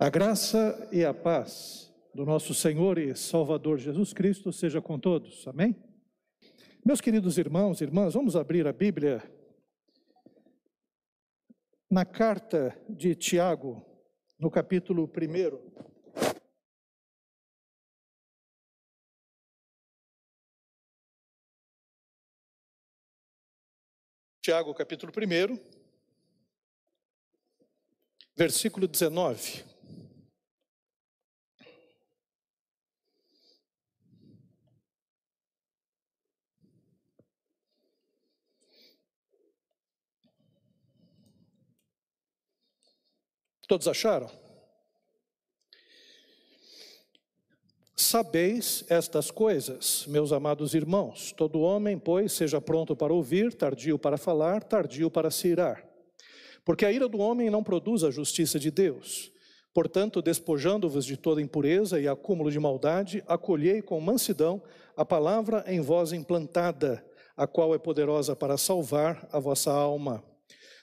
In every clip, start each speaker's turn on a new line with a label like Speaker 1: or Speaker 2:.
Speaker 1: A graça e a paz do nosso Senhor e Salvador Jesus Cristo seja com todos. Amém? Meus queridos irmãos e irmãs, vamos abrir a Bíblia na carta de Tiago, no capítulo 1. Tiago, capítulo 1, versículo 19. Todos acharam? Sabeis estas coisas, meus amados irmãos. Todo homem, pois, seja pronto para ouvir, tardio para falar, tardio para se irar. Porque a ira do homem não produz a justiça de Deus. Portanto, despojando-vos de toda impureza e acúmulo de maldade, acolhei com mansidão a palavra em vós implantada, a qual é poderosa para salvar a vossa alma.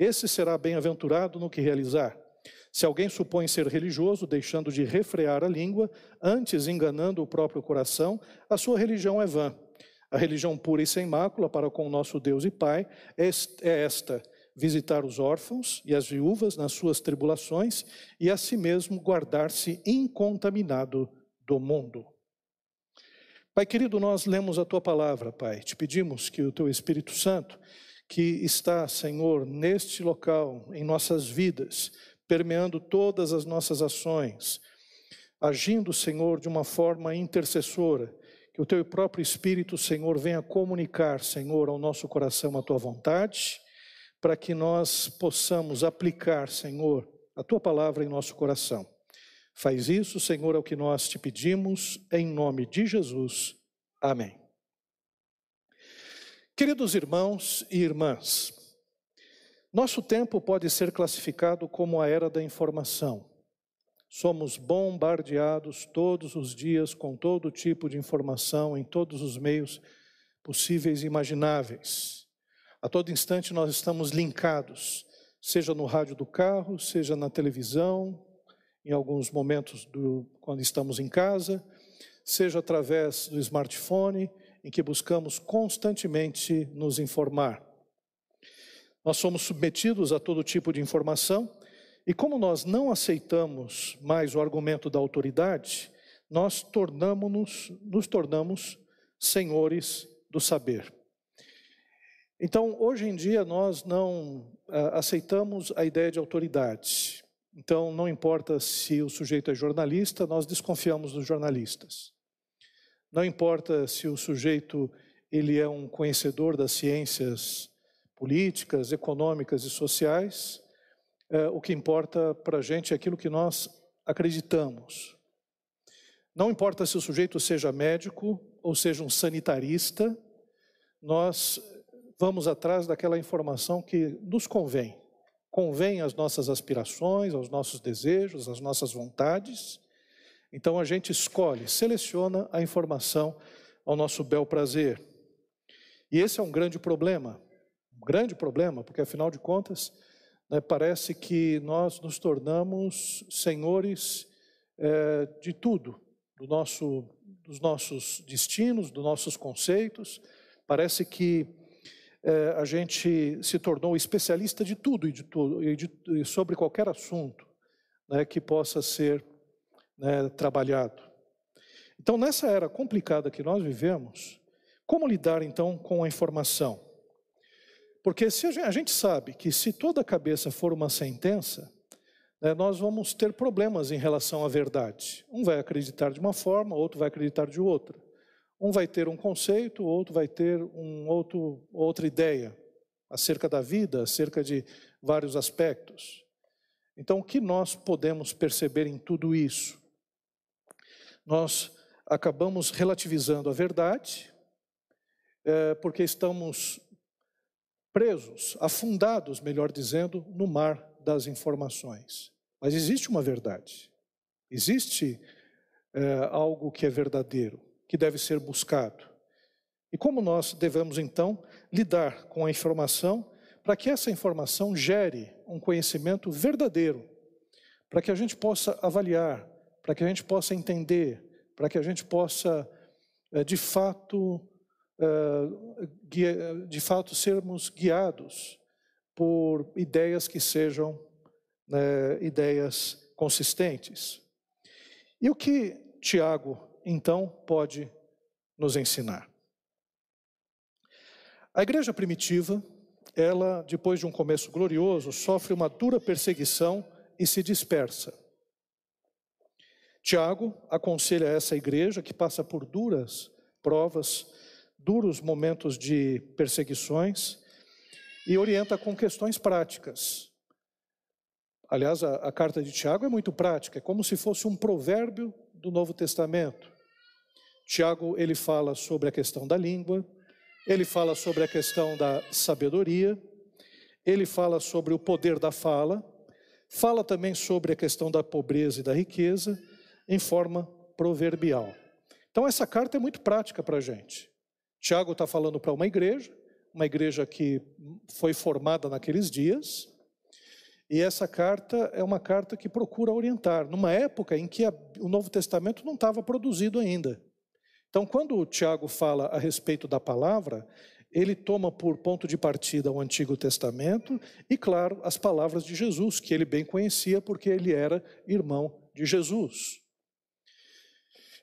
Speaker 1: esse será bem-aventurado no que realizar. Se alguém supõe ser religioso, deixando de refrear a língua, antes enganando o próprio coração, a sua religião é vã. A religião pura e sem mácula para com o nosso Deus e Pai é esta: visitar os órfãos e as viúvas nas suas tribulações e a si mesmo guardar-se incontaminado do mundo. Pai querido, nós lemos a tua palavra, Pai. Te pedimos que o teu Espírito Santo que está, Senhor, neste local, em nossas vidas, permeando todas as nossas ações, agindo, Senhor, de uma forma intercessora, que o teu próprio Espírito, Senhor, venha comunicar, Senhor, ao nosso coração a tua vontade, para que nós possamos aplicar, Senhor, a tua palavra em nosso coração. Faz isso, Senhor, é o que nós te pedimos, em nome de Jesus. Amém. Queridos irmãos e irmãs, nosso tempo pode ser classificado como a era da informação. Somos bombardeados todos os dias com todo tipo de informação em todos os meios possíveis e imagináveis. A todo instante nós estamos linkados, seja no rádio do carro, seja na televisão, em alguns momentos do, quando estamos em casa, seja através do smartphone, em que buscamos constantemente nos informar. Nós somos submetidos a todo tipo de informação e, como nós não aceitamos mais o argumento da autoridade, nós tornamos nos tornamos senhores do saber. Então, hoje em dia, nós não uh, aceitamos a ideia de autoridade. Então, não importa se o sujeito é jornalista, nós desconfiamos dos jornalistas. Não importa se o sujeito ele é um conhecedor das ciências políticas, econômicas e sociais, é, o que importa para a gente é aquilo que nós acreditamos. Não importa se o sujeito seja médico ou seja um sanitarista, nós vamos atrás daquela informação que nos convém. Convém às nossas aspirações, aos nossos desejos, às nossas vontades então a gente escolhe, seleciona a informação ao nosso bel prazer. E esse é um grande problema, um grande problema, porque afinal de contas, né, parece que nós nos tornamos senhores é, de tudo, do nosso, dos nossos destinos, dos nossos conceitos. Parece que é, a gente se tornou especialista de tudo e, de e, de, sobre qualquer assunto né, que possa ser né, trabalhado. Então, nessa era complicada que nós vivemos, como lidar então com a informação? Porque se a gente, sabe que se toda a cabeça for uma sentença, né, nós vamos ter problemas em relação à verdade. Um vai acreditar de uma forma, outro vai acreditar de outra. Um vai ter um conceito, outro vai ter um outro, outra ideia acerca da vida, acerca de vários aspectos. Então, o que nós podemos perceber em tudo isso? Nós acabamos relativizando a verdade, é, porque estamos presos, afundados, melhor dizendo, no mar das informações. Mas existe uma verdade, existe é, algo que é verdadeiro, que deve ser buscado. E como nós devemos então lidar com a informação para que essa informação gere um conhecimento verdadeiro, para que a gente possa avaliar, para que a gente possa entender, para que a gente possa, eh, de fato, eh, de fato sermos guiados por ideias que sejam né, ideias consistentes. E o que Tiago, então, pode nos ensinar? A igreja primitiva, ela, depois de um começo glorioso, sofre uma dura perseguição e se dispersa. Tiago aconselha essa igreja que passa por duras provas, duros momentos de perseguições e orienta com questões práticas. Aliás, a, a, carta de Tiago é muito prática, é como se fosse um provérbio do Novo Testamento. Tiago, ele fala sobre a questão da língua, ele fala sobre a questão da sabedoria, ele fala sobre o poder da fala, fala também sobre a questão da pobreza e da riqueza, em forma proverbial. Então, essa carta é muito prática para a gente. Tiago está falando para uma igreja, uma igreja que foi formada naqueles dias, e essa carta é uma carta que procura orientar, numa época em que a, o Novo Testamento não estava produzido ainda. Então, quando o Tiago fala a respeito da palavra, ele toma por ponto de partida o Antigo Testamento e, claro, as palavras de Jesus, que ele bem conhecia porque ele era irmão de Jesus.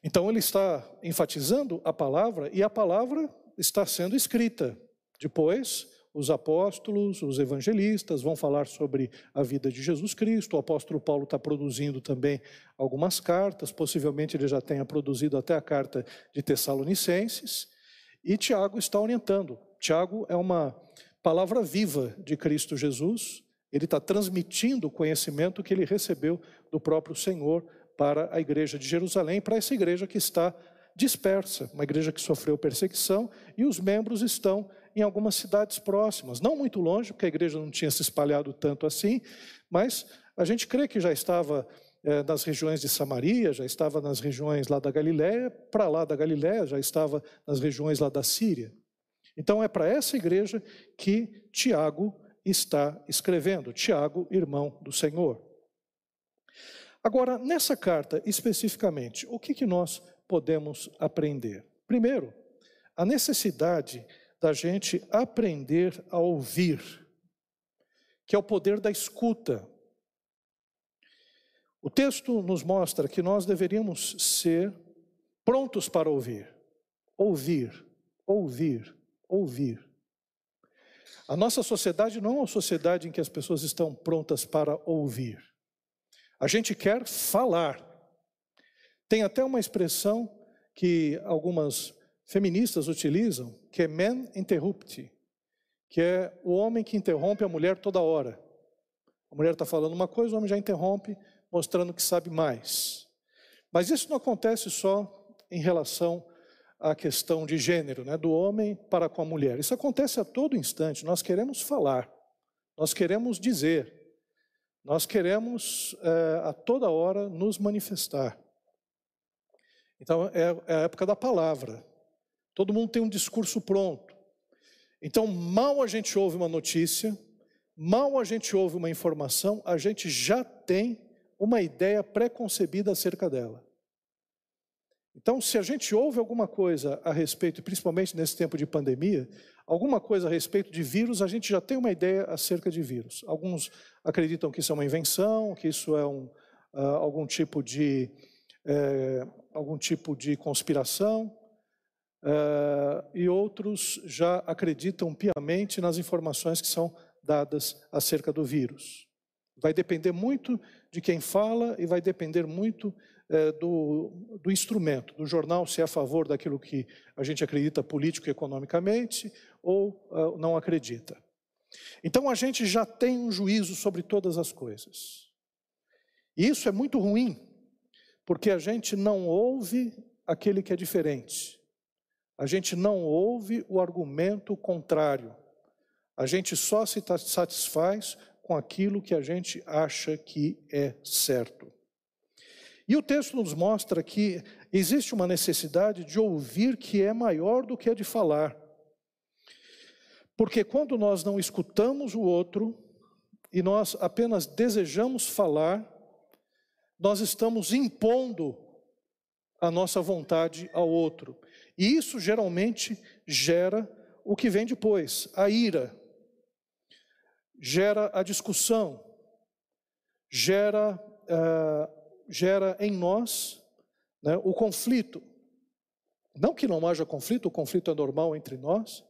Speaker 1: Então ele está enfatizando a palavra e a palavra está sendo escrita. Depois, os apóstolos, os evangelistas vão falar sobre a vida de Jesus Cristo. O apóstolo Paulo está produzindo também algumas cartas, possivelmente ele já tenha produzido até a carta de Tessalonicenses. E Tiago está orientando. Tiago é uma palavra viva de Cristo Jesus. Ele está transmitindo o conhecimento que ele recebeu do próprio Senhor para a igreja de Jerusalém, para essa igreja que está dispersa, uma igreja que sofreu perseguição e os membros estão em algumas cidades próximas, não muito longe, porque a igreja não tinha se espalhado tanto assim, mas a gente crê que já estava é, nas regiões de Samaria, já estava nas regiões lá da Galiléia, para lá da Galiléia já estava nas regiões lá da Síria. Então é para essa igreja que Tiago está escrevendo, Tiago, irmão do Senhor. Agora, nessa carta especificamente, o que, que nós podemos aprender? Primeiro, a necessidade da gente aprender a ouvir, que é o poder da escuta. O texto nos mostra que nós deveríamos ser prontos para ouvir, ouvir, ouvir, ouvir. A nossa sociedade não é uma sociedade em que as pessoas estão prontas para ouvir. A gente quer falar. Tem até uma expressão que algumas feministas utilizam, que é man interrupti, que é o homem que interrompe a mulher toda hora. A mulher está falando uma coisa, o homem já interrompe, mostrando que sabe mais. Mas isso não acontece só em relação à questão de gênero, né, do homem para com a mulher. Isso acontece a todo instante. Nós queremos falar, nós queremos dizer, nós queremos é, a toda hora nos manifestar. Então, é, é a época da palavra. Todo mundo tem um discurso pronto. Então, mal a gente ouve uma notícia, mal a gente ouve uma informação, a gente já tem uma ideia pré-concebida acerca dela. Então, se a gente ouve alguma coisa a respeito, principalmente nesse tempo de pandemia, alguma coisa a respeito de vírus, a gente já tem uma ideia acerca de vírus. Alguns acreditam que isso é uma invenção, que isso é um, uh, algum tipo de é, algum tipo de conspiração, uh, e outros já acreditam piamente nas informações que são dadas acerca do vírus. Vai depender muito de quem fala e vai depender muito é, do, do instrumento, do jornal, se é a favor daquilo que a gente acredita político e economicamente ou uh, não acredita. Então a gente já tem um juízo sobre todas as coisas. E isso é muito ruim, Porque a gente não ouve aquele que é diferente. A gente não ouve o argumento contrário. A gente só se satisfaz com aquilo que a gente acha que é certo. E o texto nos mostra que existe uma necessidade de ouvir que é maior do que a de falar. Porque quando nós não escutamos o outro e nós apenas desejamos falar, nós estamos impondo a nossa vontade ao outro. E isso geralmente gera o que vem depois, a ira, gera a discussão, gera, uh, gera em nós né, o conflito. Não que não haja conflito, o conflito é normal entre nós,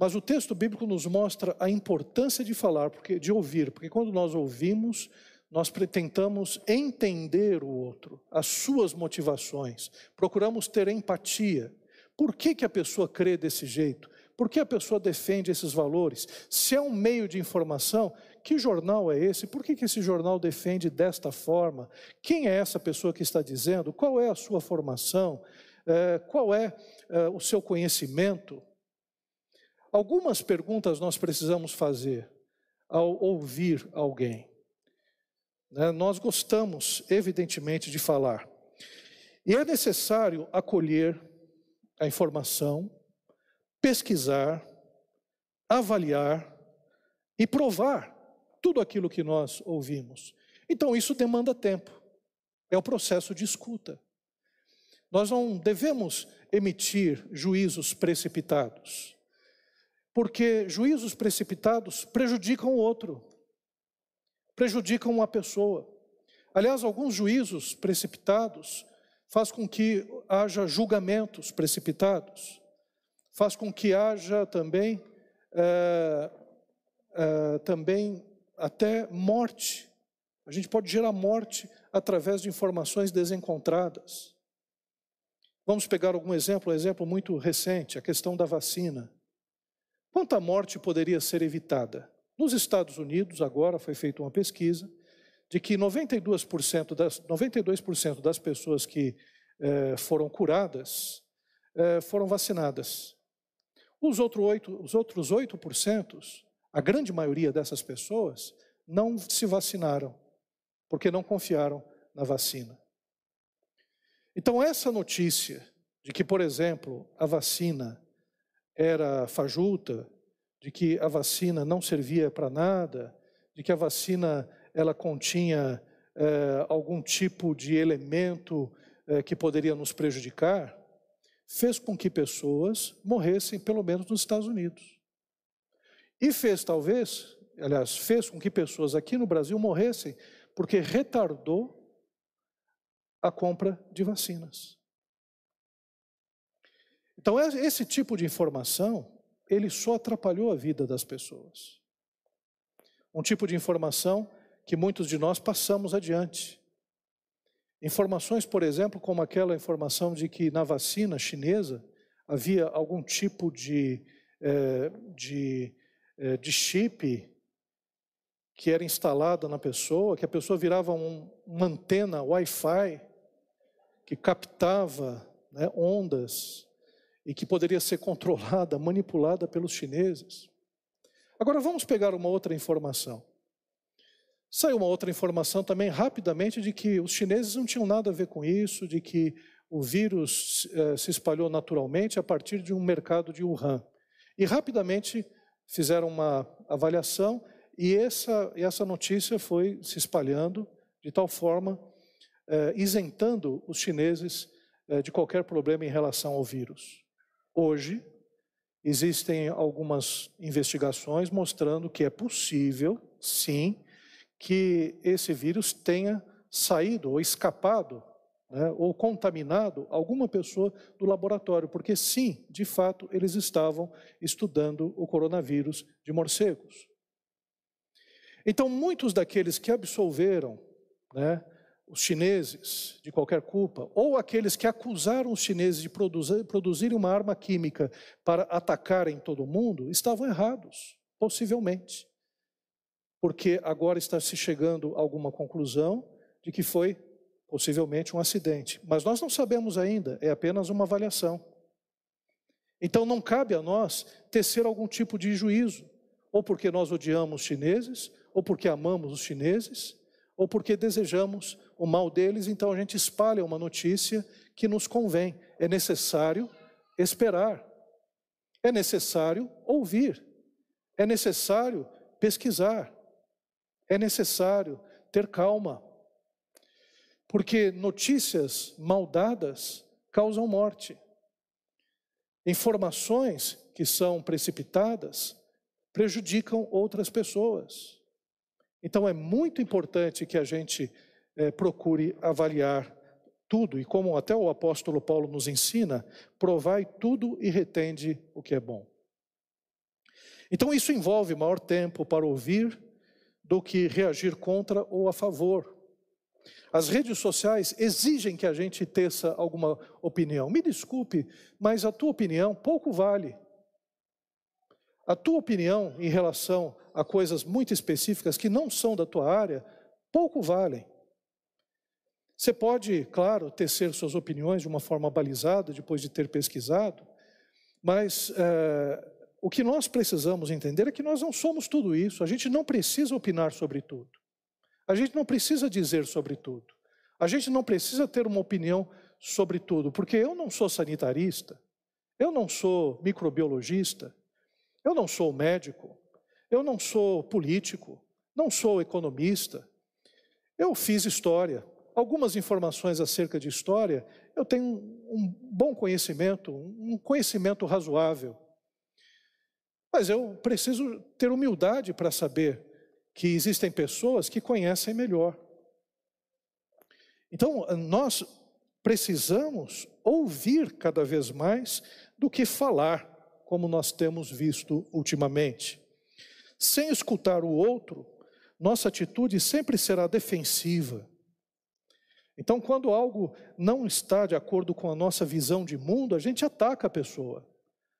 Speaker 1: mas o texto bíblico nos mostra a importância de falar, porque, de ouvir, porque quando nós ouvimos, nós tentamos entender o outro, as suas motivações, procuramos ter empatia. Por que, que a pessoa crê desse jeito? Por que a pessoa defende esses valores? Se é um meio de informação, que jornal é esse? Por que, que esse jornal defende desta forma? Quem é essa pessoa que está dizendo? Qual é a sua formação? É, qual é, é o seu conhecimento? Algumas perguntas nós precisamos fazer ao ouvir alguém. Né? Nós gostamos, evidentemente, de falar. E é necessário acolher a informação, pesquisar, avaliar e provar tudo aquilo que nós ouvimos. Então, isso demanda tempo. É o processo de escuta. Nós não devemos emitir juízos precipitados porque juízos precipitados prejudicam o outro, prejudicam uma pessoa. Aliás, alguns juízos precipitados faz com que haja julgamentos precipitados, faz com que haja também, é, é, também até morte. A gente pode gerar morte através de informações desencontradas. Vamos pegar algum exemplo, um exemplo muito recente, a questão da vacina. Quanta morte poderia ser evitada? Nos Estados Unidos, agora foi feita uma pesquisa de que 92% das, 92 das pessoas que eh, foram curadas eh, foram vacinadas. Os, outro 8, os outros 8%, a grande maioria dessas pessoas, não se vacinaram, porque não confiaram na vacina. Então, essa notícia de que, por exemplo, a vacina era fajuta, de que a vacina não servia para nada, de que a vacina ela continha é, algum tipo de elemento é, que poderia nos prejudicar, fez com que pessoas morressem, pelo menos nos Estados Unidos. E fez, talvez, aliás, fez com que pessoas aqui no Brasil morressem, porque retardou a compra de vacinas. Então, esse tipo de informação, ele só atrapalhou a vida das pessoas. Um tipo de informação que muitos de nós passamos adiante. Informações, por exemplo, como aquela informação de que na vacina chinesa havia algum tipo de, é, de, é, de chip que era instalada na pessoa, que a pessoa virava um, uma antena Wi-Fi que captava né, ondas e que poderia ser controlada, manipulada pelos chineses. Agora vamos pegar uma outra informação. Saiu uma outra informação também rapidamente de que os chineses não tinham nada a ver com isso, de que o vírus eh, se espalhou naturalmente a partir de um mercado de Wuhan. E rapidamente fizeram uma avaliação e essa, essa notícia foi se espalhando de tal forma, eh, isentando os chineses eh, de qualquer problema em relação ao vírus. Hoje, existem algumas investigações mostrando que é possível, sim, que esse vírus tenha saído ou escapado né, ou contaminado alguma pessoa do laboratório, porque sim, de fato, eles estavam estudando o coronavírus de morcegos. Então, muitos daqueles que absolveram né, os chineses de qualquer culpa, ou aqueles que acusaram os chineses de produzir, produzirem uma arma química para atacarem todo mundo, estavam errados, possivelmente. Porque agora está se chegando a alguma conclusão de que foi possivelmente um acidente. Mas nós não sabemos ainda, é apenas uma avaliação. Então não cabe a nós tecer algum tipo de juízo, ou porque nós odiamos os chineses, ou porque amamos os chineses, ou porque desejamos o mal deles, então a gente espalha uma notícia que nos convém. É necessário esperar, é necessário ouvir, é necessário pesquisar, é necessário ter calma, porque notícias mal dadas causam morte. Informações que são precipitadas prejudicam outras pessoas. Então é muito importante que a gente é, procure avaliar tudo, e como até o apóstolo Paulo nos ensina, provai tudo e retende o que é bom. Então isso envolve maior tempo para ouvir do que reagir contra ou a favor. As redes sociais exigem que a gente teça alguma opinião. Me desculpe, mas a tua opinião pouco vale. A tua opinião em relação a coisas muito específicas que não são da tua área, pouco valem. Você pode, claro, tecer suas opiniões de uma forma balizada, depois de ter pesquisado, mas é, o que nós precisamos entender é que nós não somos tudo isso, a gente não precisa opinar sobre tudo, a gente não precisa dizer sobre tudo, a gente não precisa ter uma opinião sobre tudo, porque eu não sou sanitarista, eu não sou microbiologista, eu não sou médico, eu não sou político, não sou economista. Eu fiz história. Algumas informações acerca de história, eu tenho um bom conhecimento, um conhecimento razoável. Mas eu preciso ter humildade para saber que existem pessoas que conhecem melhor. Então, nós precisamos ouvir cada vez mais do que falar, como nós temos visto ultimamente. Sem escutar o outro, nossa atitude sempre será defensiva. Então, quando algo não está de acordo com a nossa visão de mundo, a gente ataca a pessoa,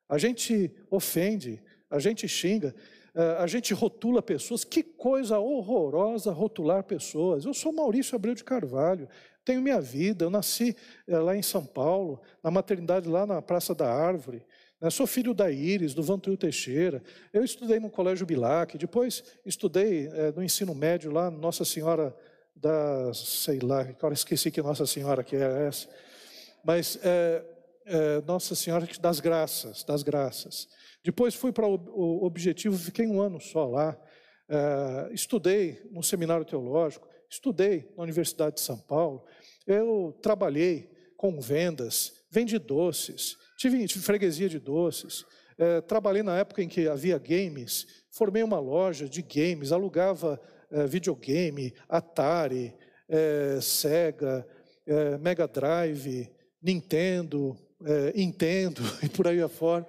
Speaker 1: a gente ofende, a gente xinga, eh, a gente rotula pessoas. Que coisa horrorosa rotular pessoas. Eu sou Maurício Abreu de Carvalho, tenho minha vida, eu nasci eh, lá em São Paulo, na maternidade lá na Praça da Árvore. Né? sou filho da Iris, do Vantuil Teixeira. Eu estudei no Colégio Bilac, depois estudei é, no ensino médio lá, Nossa Senhora da, sei lá, agora esqueci que Nossa Senhora que é essa. Mas é, é, Nossa Senhora das Graças, das Graças. Depois fui para o Objetivo, fiquei um ano só lá. estudei no Seminário Teológico, estudei na Universidade de São Paulo. Eu trabalhei com vendas, vendi doces, Tive, tive freguesia de doces, é, trabalhei na época em que havia games, formei uma loja de games, alugava é, videogame, Atari, é, Sega, é, Mega Drive, Nintendo, é, Nintendo e por aí afora.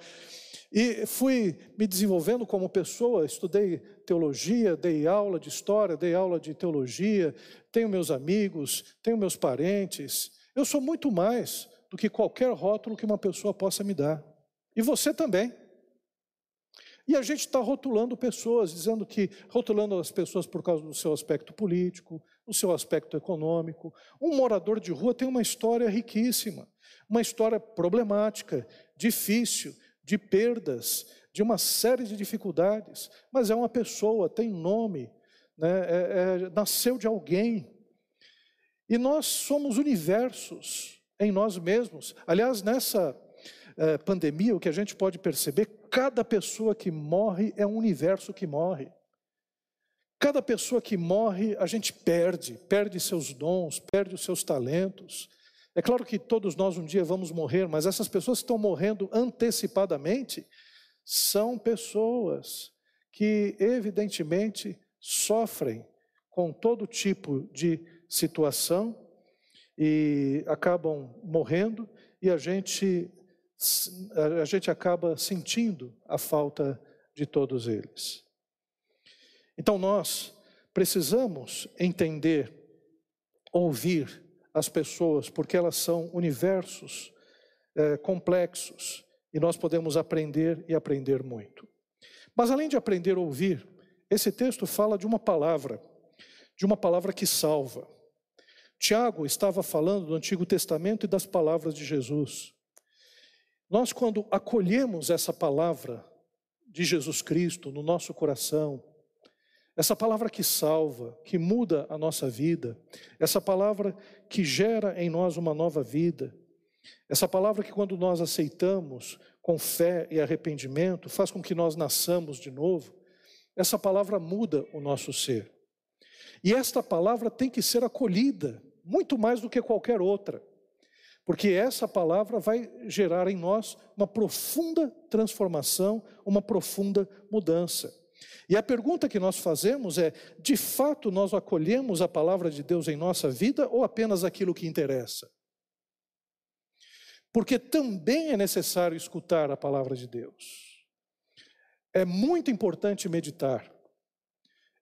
Speaker 1: E fui me desenvolvendo como pessoa, estudei teologia, dei aula de história, dei aula de teologia, tenho meus amigos, tenho meus parentes. Eu sou muito mais do que qualquer rótulo que uma pessoa possa me dar. E você também. E a gente está rotulando pessoas, dizendo que, rotulando as pessoas por causa do seu aspecto político, do seu aspecto econômico. Um morador de rua tem uma história riquíssima, uma história problemática, difícil, de perdas, de uma série de dificuldades, mas é uma pessoa, tem nome, né? é, é, nasceu de alguém. E nós somos universos em nós mesmos. Aliás, nessa eh, pandemia, o que a gente pode perceber, cada pessoa que morre é um universo que morre. Cada pessoa que morre, a gente perde, perde seus dons, perde os seus talentos. É claro que todos nós um dia vamos morrer, mas essas pessoas que estão morrendo antecipadamente são pessoas que, evidentemente, sofrem com todo tipo de situação e acabam morrendo e a gente a gente acaba sentindo a falta de todos eles. Então nós precisamos entender, ouvir as pessoas, porque elas são universos é, complexos e nós podemos aprender e aprender muito. Mas além de aprender a ouvir, esse texto fala de uma palavra, de uma palavra que salva Tiago estava falando do Antigo Testamento e das palavras de Jesus. Nós, quando acolhemos essa palavra de Jesus Cristo no nosso coração, essa palavra que salva, que muda a nossa vida, essa palavra que gera em nós uma nova vida, essa palavra que, quando nós aceitamos com fé e arrependimento, faz com que nós nasçamos de novo, essa palavra muda o nosso ser. E esta palavra tem que ser acolhida, muito mais do que qualquer outra, porque essa palavra vai gerar em nós uma profunda transformação, uma profunda mudança. E a pergunta que nós fazemos é: de fato nós acolhemos a palavra de Deus em nossa vida ou apenas aquilo que interessa? Porque também é necessário escutar a palavra de Deus. É muito importante meditar.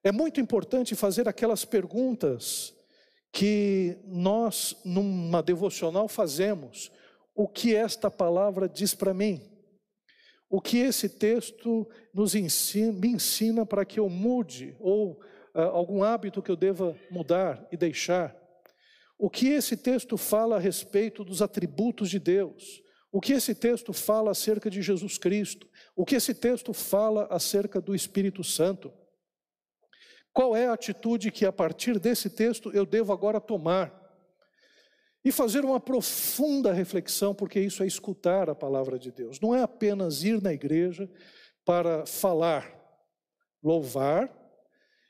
Speaker 1: É muito importante fazer aquelas perguntas que nós, numa devocional, fazemos. O que esta palavra diz para mim? O que esse texto nos ensina, me ensina para que eu mude, ou uh, algum hábito que eu deva mudar e deixar? O que esse texto fala a respeito dos atributos de Deus? O que esse texto fala acerca de Jesus Cristo? O que esse texto fala acerca do Espírito Santo? Qual é a atitude que a partir desse texto eu devo agora tomar? E fazer uma profunda reflexão, porque isso é escutar a palavra de Deus. Não é apenas ir na igreja para falar, louvar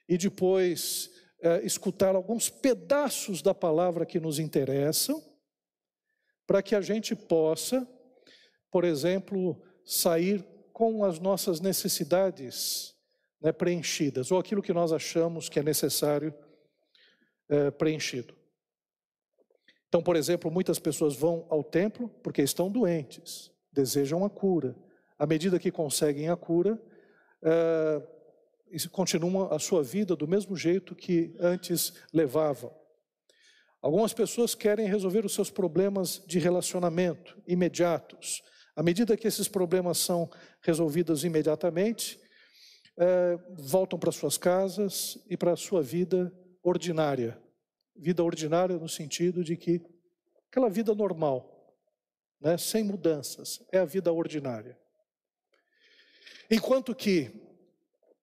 Speaker 1: e depois é, escutar alguns pedaços da palavra que nos interessam, para que a gente possa, por exemplo, sair com as nossas necessidades né, preenchidas, ou aquilo que nós achamos que é necessário é, preenchido. Então, por exemplo, muitas pessoas vão ao templo porque estão doentes, desejam a cura. À medida que conseguem a cura, é, continuam a sua vida do mesmo jeito que antes levavam. Algumas pessoas querem resolver os seus problemas de relacionamento imediatos. À medida que esses problemas são resolvidos imediatamente, é, voltam para suas casas e para a sua vida ordinária. Vida ordinária no sentido de que aquela vida normal, né, sem mudanças, é a vida ordinária. Enquanto que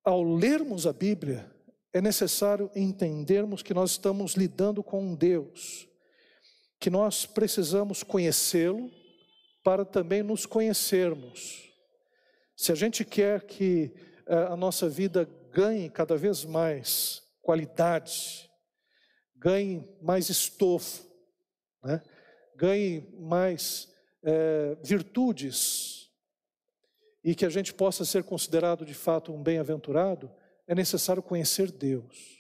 Speaker 1: ao lermos a Bíblia, é necessário entendermos que nós estamos lidando com um Deus, que nós precisamos conhecê-lo para também nos conhecermos. Se a gente quer que a nossa vida ganhe cada vez mais qualidade, ganhe mais estofo, né? ganhe mais é, virtudes, e que a gente possa ser considerado de fato um bem-aventurado, é necessário conhecer Deus,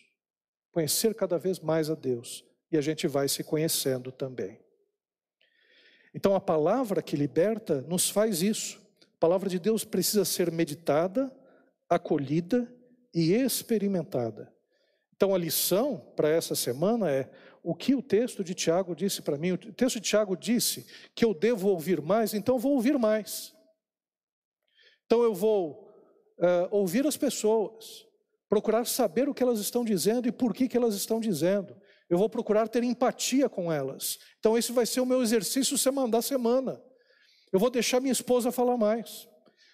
Speaker 1: conhecer cada vez mais a Deus, e a gente vai se conhecendo também. Então a palavra que liberta nos faz isso. A palavra de Deus precisa ser meditada, acolhida e experimentada. Então a lição para essa semana é o que o texto de Tiago disse para mim. O texto de Tiago disse que eu devo ouvir mais, então vou ouvir mais. Então eu vou uh, ouvir as pessoas, procurar saber o que elas estão dizendo e por que, que elas estão dizendo. Eu vou procurar ter empatia com elas. Então esse vai ser o meu exercício semana da semana. Eu vou deixar minha esposa falar mais.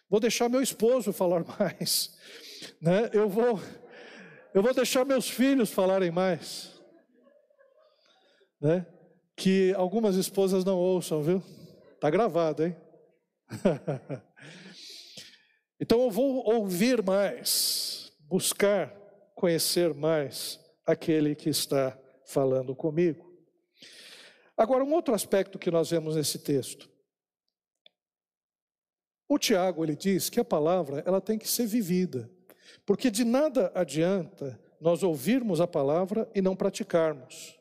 Speaker 1: Vou deixar meu esposo falar mais. Né? Eu vou eu vou deixar meus filhos falarem mais. Né? Que algumas esposas não ouçam, viu? Tá gravado, hein? Então eu vou ouvir mais, buscar conhecer mais aquele que está falando comigo. Agora, um outro aspecto que nós vemos nesse texto. O Tiago, ele diz que a palavra, ela tem que ser vivida. Porque de nada adianta nós ouvirmos a palavra e não praticarmos.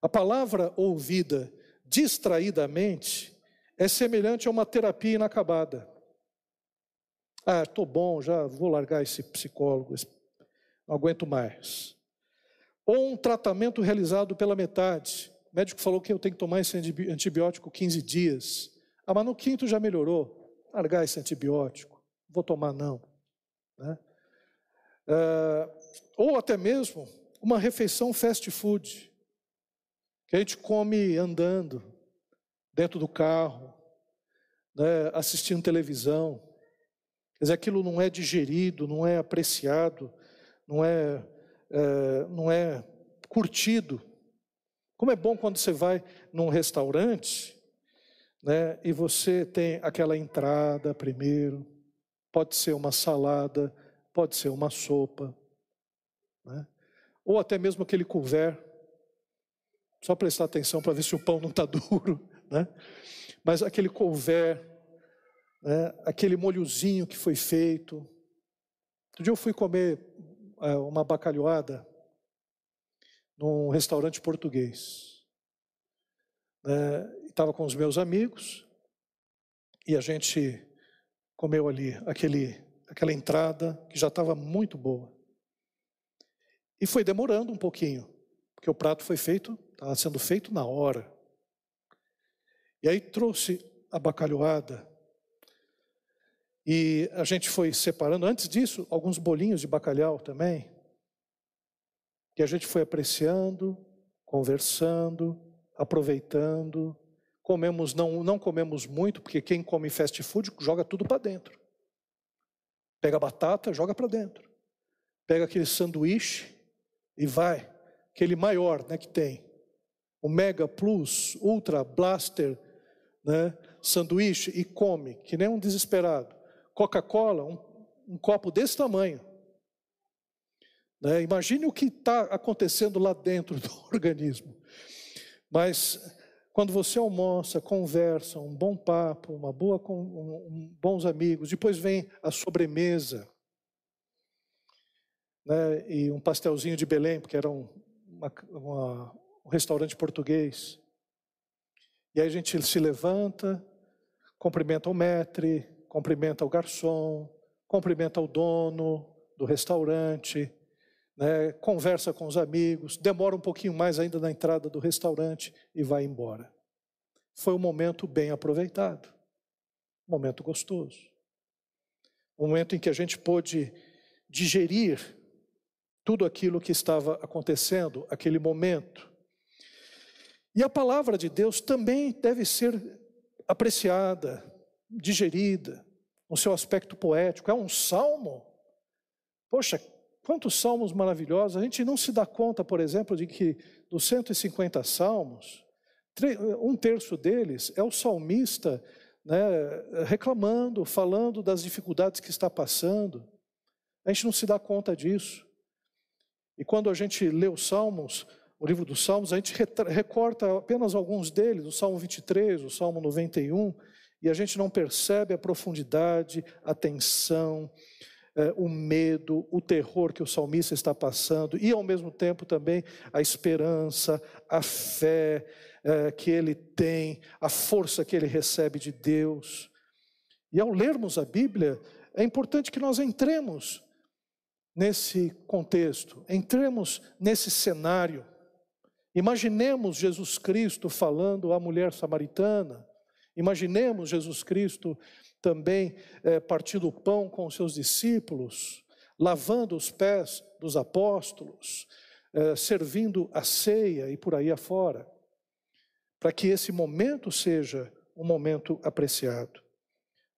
Speaker 1: A palavra ouvida distraidamente é semelhante a uma terapia inacabada. Ah, estou bom, já vou largar esse psicólogo, não aguento mais. Ou um tratamento realizado pela metade. O médico falou que eu tenho que tomar esse antibiótico 15 dias. Ah, mas no quinto já melhorou. Largar esse antibiótico. Vou tomar não. Né? Ah, ou até mesmo uma refeição fast food. que a gente come andando, dentro do carro, né, assistindo televisão. Quer dizer, aquilo não é digerido, não é apreciado, não é, é, não é curtido. Como é bom quando você vai num restaurante né, e você tem aquela entrada primeiro, pode ser uma salada, pode ser uma sopa, né, ou até mesmo aquele couvert. Só prestar atenção para ver se o pão não está duro. Né? Mas aquele couvert, né, aquele molhozinho que foi feito. Outro dia eu fui comer é, uma bacalhoada num restaurante português. É, Estava com os meus amigos e a gente comeu ali aquele, aquela entrada que já estava muito boa. E foi demorando um pouquinho, porque o prato foi feito, estava sendo feito na hora. E aí trouxe a bacalhoada. E a gente foi separando, antes disso, alguns bolinhos de bacalhau também. Que a gente foi apreciando, conversando, aproveitando. Comemos, não, não comemos muito, porque quem come fast food joga tudo para dentro. Pega a batata, joga para dentro. Pega aquele sanduíche e vai. Aquele maior né, que tem. O Mega Plus, Ultra Blaster, né, sanduíche e come, que nem um desesperado. Coca-Cola, um, um, copo desse tamanho. Né, imagine o que está acontecendo lá dentro do organismo. Mas quando você almoça, conversa, um bom papo, uma boa, um, um, bons amigos, depois vem a sobremesa, né, e um pastelzinho de Belém, porque era um, uma, uma, um restaurante português. E aí a gente se levanta, cumprimenta o maître, cumprimenta o garçom, cumprimenta o dono do restaurante, né, conversa com os amigos, demora um pouquinho mais ainda na entrada do restaurante e vai embora. Foi um momento bem aproveitado, um momento gostoso, um momento em que a gente pôde digerir tudo aquilo que estava acontecendo, aquele momento, e a palavra de Deus também deve ser apreciada, digerida, no seu aspecto poético. É um salmo. Poxa, quantos salmos maravilhosos. A gente não se dá conta, por exemplo, de que dos 150 salmos, um terço deles é o salmista né, reclamando, falando das dificuldades que está passando. A gente não se dá conta disso. E quando a gente lê os salmos, o livro dos Salmos, a gente recorta apenas alguns deles, o Salmo 23, o Salmo 91, e a gente não percebe a profundidade, a tensão, eh, o medo, o terror que o salmista está passando, e ao mesmo tempo também a esperança, a fé eh, que ele tem, a força que ele recebe de Deus. E ao lermos a Bíblia, é importante que nós entremos nesse contexto, entremos nesse cenário. Imaginemos Jesus Cristo falando à mulher samaritana, imaginemos Jesus Cristo também é, o pão com os seus discípulos, lavando os pés dos apóstolos, é, servindo a ceia e por aí afora, para que esse momento seja um momento apreciado.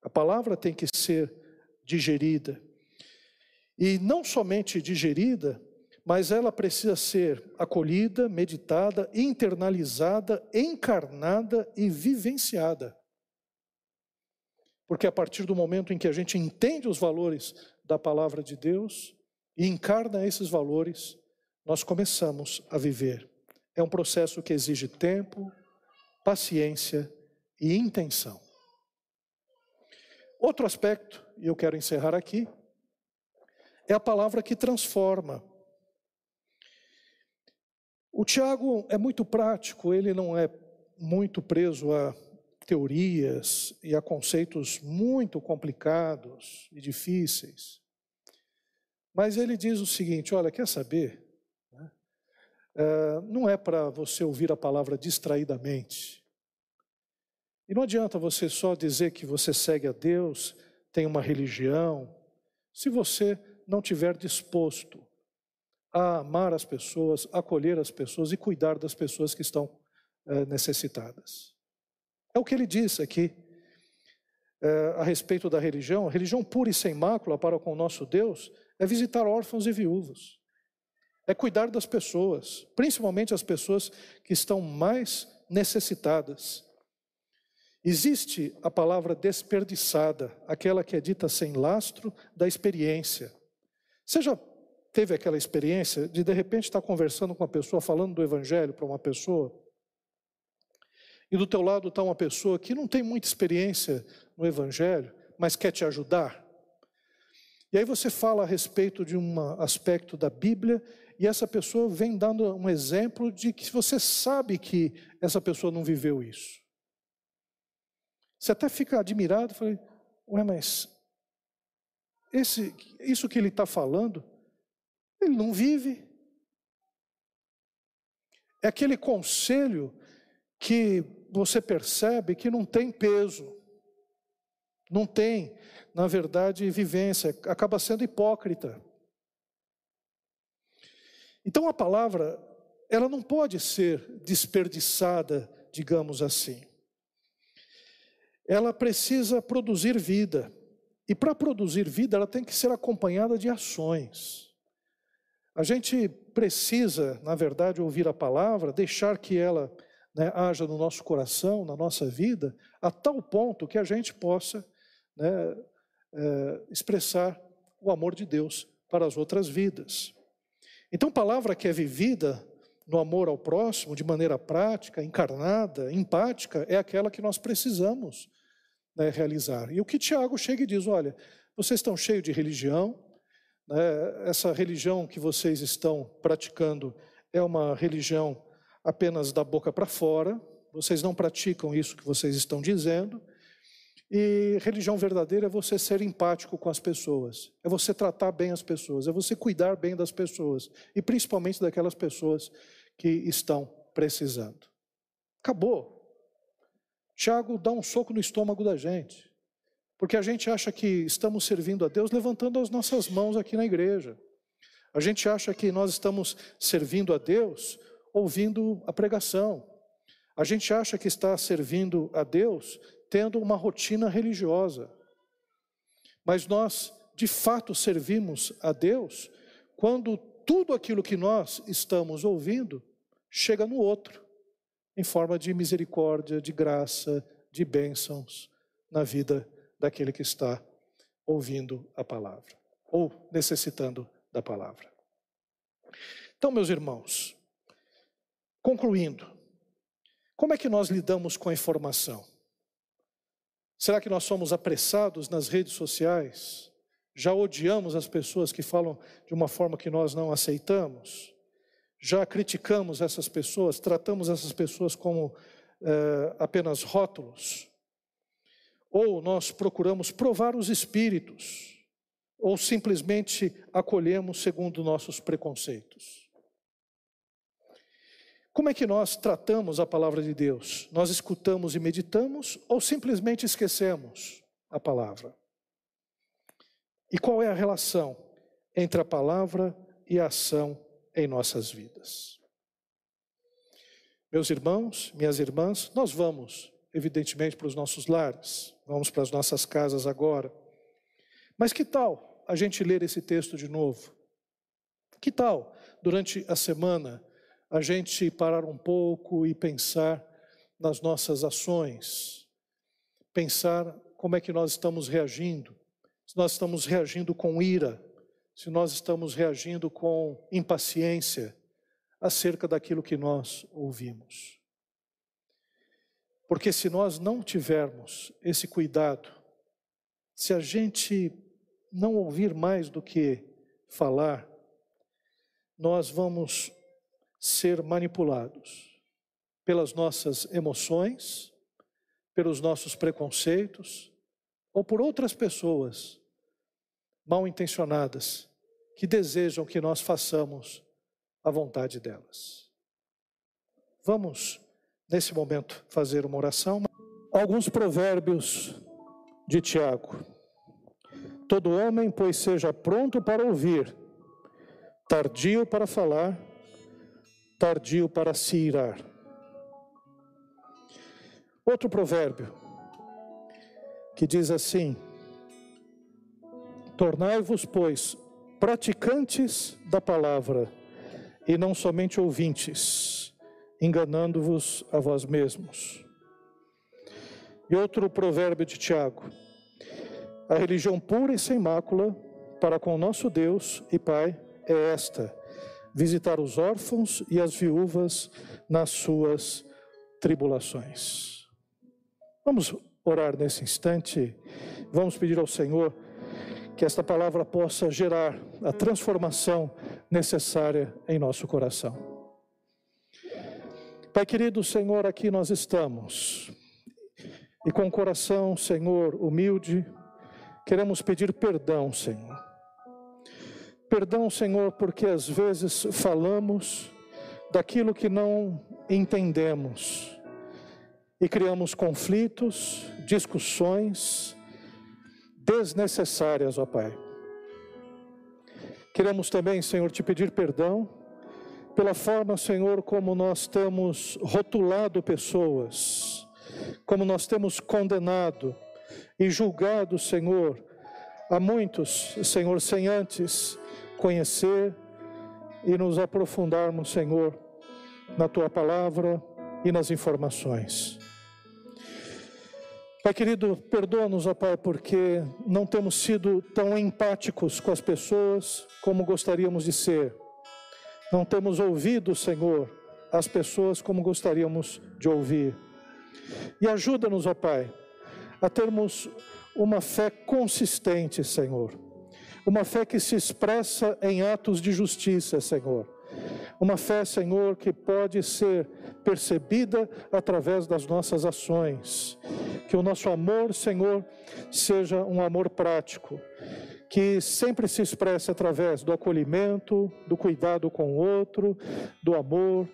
Speaker 1: A palavra tem que ser digerida. E não somente digerida, mas ela precisa ser acolhida, meditada, internalizada, encarnada e vivenciada. Porque a partir do momento em que a gente entende os valores da palavra de Deus e encarna esses valores, nós começamos a viver. É um processo que exige tempo, paciência e intenção. Outro aspecto, e eu quero encerrar aqui, é a palavra que transforma. O Tiago é muito prático, ele não é muito preso a teorias e a conceitos muito complicados e difíceis. Mas ele diz o seguinte: olha, quer saber? É, não é para você ouvir a palavra distraidamente. E não adianta você só dizer que você segue a Deus, tem uma religião, se você não tiver disposto a amar as pessoas, acolher as pessoas e cuidar das pessoas que estão é, necessitadas. É o que ele diz aqui é, a respeito da religião. A religião pura e sem mácula para com o nosso Deus é visitar órfãos e viúvos, é cuidar das pessoas, principalmente as pessoas que estão mais necessitadas. Existe a palavra desperdiçada, aquela que é dita sem lastro da experiência. Você já teve aquela experiência de de repente estar conversando com uma pessoa, falando do evangelho para uma pessoa, e do teu lado está uma pessoa que não tem muita experiência no evangelho, mas quer te ajudar? E aí você fala a respeito de um aspecto da Bíblia e essa pessoa vem dando um exemplo de que você sabe que essa pessoa não viveu isso. Você até fica admirado, falei, ué, mas esse, isso que ele está falando, ele não vive. É aquele conselho que você percebe que não tem peso, não tem, na verdade, vivência, acaba sendo hipócrita. Então a palavra, ela não pode ser desperdiçada, digamos assim ela precisa produzir vida. E para produzir vida, ela tem que ser acompanhada de ações. A gente precisa, na verdade, ouvir a palavra, deixar que ela né, haja no nosso coração, na nossa vida, a tal ponto que a gente possa né, é, expressar o amor de Deus para as outras vidas. Então, palavra que é vivida no amor ao próximo, de maneira prática, encarnada, empática, é aquela que nós precisamos né, realizar. E o que Tiago chega e diz: olha, vocês estão cheios de religião, né, essa religião que vocês estão praticando é uma religião apenas da boca para fora, vocês não praticam isso que vocês estão dizendo. E religião verdadeira é você ser empático com as pessoas, é você tratar bem as pessoas, é você cuidar bem das pessoas, e principalmente daquelas pessoas que estão precisando. Acabou. Tiago dá um soco no estômago da gente, porque a gente acha que estamos servindo a Deus levantando as nossas mãos aqui na igreja. A gente acha que nós estamos servindo a Deus ouvindo a pregação. A gente acha que está servindo a Deus tendo uma rotina religiosa. Mas nós, de fato, servimos a Deus quando tudo aquilo que nós estamos ouvindo chega no outro em forma de misericórdia, de graça, de bênçãos na vida daquele que está ouvindo a palavra ou necessitando da palavra. Então, meus irmãos, concluindo, como é que nós lidamos com a informação? Será que nós somos apressados nas redes sociais? Já odiamos as pessoas que falam de uma forma que nós não aceitamos? já criticamos essas pessoas, tratamos essas pessoas como é, apenas rótulos, ou nós procuramos provar os espíritos, ou simplesmente acolhemos segundo nossos preconceitos. Como é que nós tratamos a palavra de Deus? Nós escutamos e meditamos ou simplesmente esquecemos a palavra? E qual é a relação entre a palavra e a ação em nossas vidas. Meus irmãos, minhas irmãs, nós vamos, evidentemente, para os nossos lares, vamos para as nossas casas agora. Mas que tal a gente ler esse texto de novo? Que tal, durante a semana, a gente parar um pouco e pensar nas nossas ações, pensar como é que nós estamos reagindo, se nós estamos reagindo com ira, se nós estamos reagindo com impaciência acerca daquilo que nós ouvimos. Porque se nós não tivermos esse cuidado, se a gente não ouvir mais do que falar, nós vamos ser manipulados pelas nossas emoções, pelos nossos preconceitos ou por outras pessoas mal intencionadas que desejam que nós façamos a vontade delas. Vamos, nesse momento, fazer uma oração. Alguns provérbios de Tiago. Todo homem, pois, seja pronto para ouvir, tardio para falar, tardio para se irar. Outro provérbio que diz assim: Tornai-vos, pois, praticantes da palavra e não somente ouvintes, enganando-vos a vós mesmos. E outro provérbio de Tiago: A religião pura e sem mácula para com nosso Deus e Pai é esta: visitar os órfãos e as viúvas nas suas tribulações. Vamos orar nesse instante, vamos pedir ao Senhor que esta palavra possa gerar a transformação necessária em nosso coração. Pai querido, Senhor, aqui nós estamos e com o coração, Senhor, humilde, queremos pedir perdão, Senhor. Perdão, Senhor, porque às vezes falamos daquilo que não entendemos e criamos conflitos, discussões, desnecessárias, ó Pai. Queremos também, Senhor, te pedir perdão pela forma, Senhor, como nós temos rotulado pessoas, como nós temos condenado e julgado, Senhor, a muitos, Senhor, sem antes conhecer e nos aprofundarmos, Senhor, na tua palavra e nas informações. Pai querido, perdoa-nos, ó Pai, porque não temos sido tão empáticos com as pessoas como gostaríamos de ser. Não temos ouvido, Senhor, as pessoas como gostaríamos de ouvir. E ajuda-nos, ó Pai, a termos uma fé consistente, Senhor. Uma fé que se expressa em atos de justiça, Senhor uma fé, Senhor, que pode ser percebida através das nossas ações. Que o nosso amor, Senhor, seja um amor prático, que sempre se expresse através do acolhimento, do cuidado com o outro, do amor,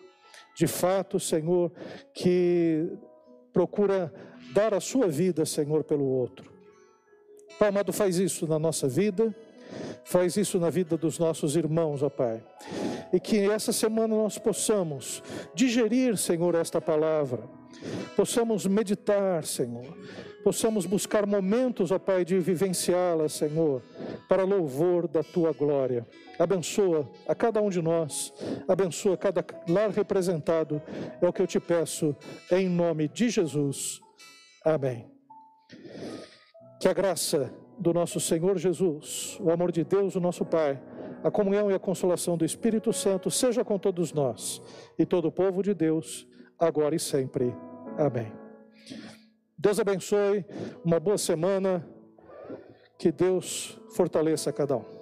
Speaker 1: de fato, Senhor, que procura dar a sua vida, Senhor, pelo outro. Pai amado, faz isso na nossa vida Faz isso na vida dos nossos irmãos, ó Pai. E que essa semana nós possamos digerir, Senhor, esta palavra. Possamos meditar, Senhor. Possamos buscar momentos, ó Pai, de vivenciá-la, Senhor, para louvor da tua glória. Abençoa a cada um de nós, abençoa cada lar representado, é o que eu te peço, em nome de Jesus. Amém. Que a graça do nosso Senhor Jesus, o amor de Deus, o nosso Pai, a comunhão e a consolação do Espírito Santo seja com todos nós e todo o povo de Deus, agora e sempre. Amém. Deus abençoe, uma boa semana, que Deus fortaleça cada um.